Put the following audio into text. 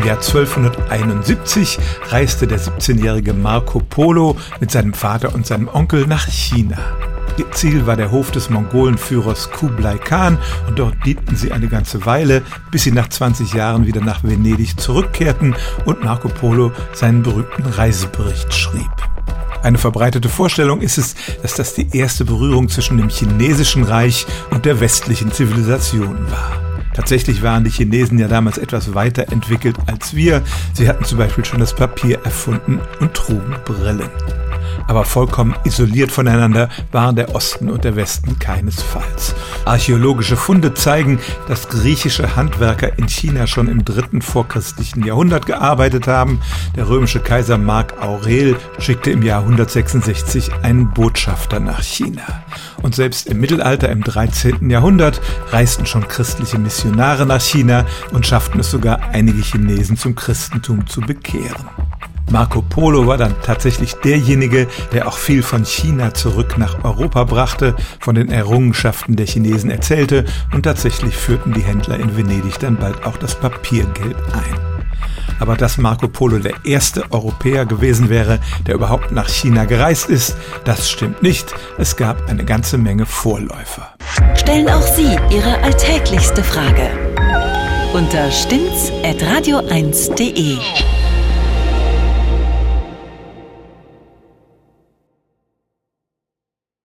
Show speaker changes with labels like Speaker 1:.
Speaker 1: Im Jahr 1271 reiste der 17-jährige Marco Polo mit seinem Vater und seinem Onkel nach China. Ihr Ziel war der Hof des Mongolenführers Kublai Khan und dort dienten sie eine ganze Weile, bis sie nach 20 Jahren wieder nach Venedig zurückkehrten und Marco Polo seinen berühmten Reisebericht schrieb. Eine verbreitete Vorstellung ist es, dass das die erste Berührung zwischen dem chinesischen Reich und der westlichen Zivilisation war. Tatsächlich waren die Chinesen ja damals etwas weiter entwickelt als wir. Sie hatten zum Beispiel schon das Papier erfunden und trugen Brillen aber vollkommen isoliert voneinander waren der Osten und der Westen keinesfalls. Archäologische Funde zeigen, dass griechische Handwerker in China schon im dritten vorchristlichen Jahrhundert gearbeitet haben. Der römische Kaiser Mark Aurel schickte im Jahr 166 einen Botschafter nach China. Und selbst im Mittelalter im 13. Jahrhundert reisten schon christliche Missionare nach China und schafften es sogar einige Chinesen zum Christentum zu bekehren. Marco Polo war dann tatsächlich derjenige, der auch viel von China zurück nach Europa brachte, von den Errungenschaften der Chinesen erzählte und tatsächlich führten die Händler in Venedig dann bald auch das Papiergeld ein. Aber dass Marco Polo der erste Europäer gewesen wäre, der überhaupt nach China gereist ist, das stimmt nicht. Es gab eine ganze Menge Vorläufer.
Speaker 2: Stellen auch Sie Ihre alltäglichste Frage unter stimmt's at radio1.de.